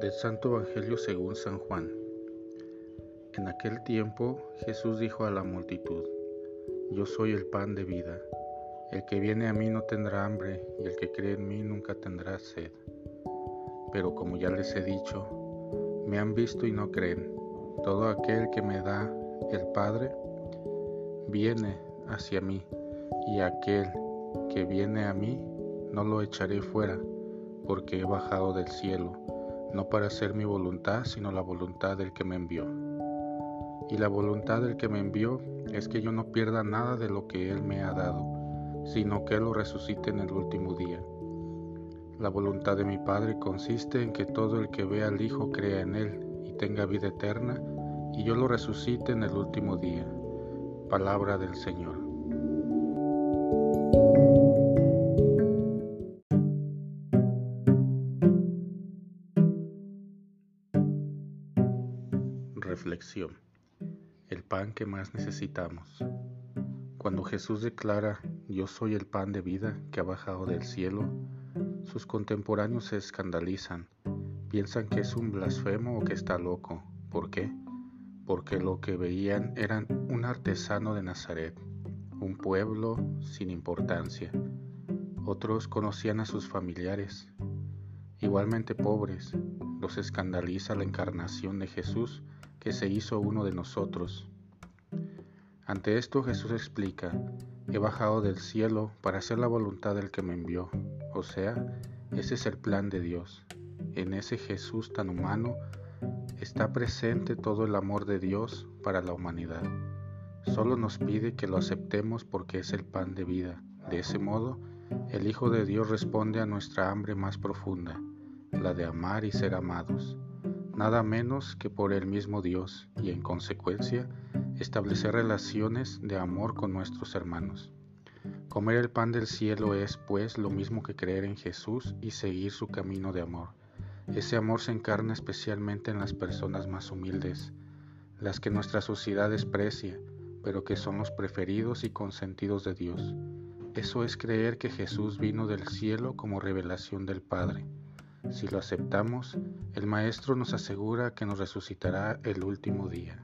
Del Santo Evangelio según San Juan. En aquel tiempo Jesús dijo a la multitud, Yo soy el pan de vida. El que viene a mí no tendrá hambre y el que cree en mí nunca tendrá sed. Pero como ya les he dicho, me han visto y no creen. Todo aquel que me da el Padre viene hacia mí y aquel que viene a mí no lo echaré fuera porque he bajado del cielo, no para hacer mi voluntad, sino la voluntad del que me envió. Y la voluntad del que me envió es que yo no pierda nada de lo que Él me ha dado, sino que lo resucite en el último día. La voluntad de mi Padre consiste en que todo el que vea al Hijo crea en Él y tenga vida eterna, y yo lo resucite en el último día. Palabra del Señor. Reflexión. El pan que más necesitamos. Cuando Jesús declara, yo soy el pan de vida que ha bajado del cielo, sus contemporáneos se escandalizan, piensan que es un blasfemo o que está loco. ¿Por qué? Porque lo que veían eran un artesano de Nazaret, un pueblo sin importancia. Otros conocían a sus familiares, igualmente pobres. Los escandaliza la encarnación de Jesús que se hizo uno de nosotros. Ante esto Jesús explica, he bajado del cielo para hacer la voluntad del que me envió, o sea, ese es el plan de Dios. En ese Jesús tan humano está presente todo el amor de Dios para la humanidad. Solo nos pide que lo aceptemos porque es el pan de vida. De ese modo, el Hijo de Dios responde a nuestra hambre más profunda, la de amar y ser amados nada menos que por el mismo Dios y en consecuencia establecer relaciones de amor con nuestros hermanos. Comer el pan del cielo es, pues, lo mismo que creer en Jesús y seguir su camino de amor. Ese amor se encarna especialmente en las personas más humildes, las que nuestra sociedad desprecia, pero que son los preferidos y consentidos de Dios. Eso es creer que Jesús vino del cielo como revelación del Padre. Si lo aceptamos, el Maestro nos asegura que nos resucitará el último día.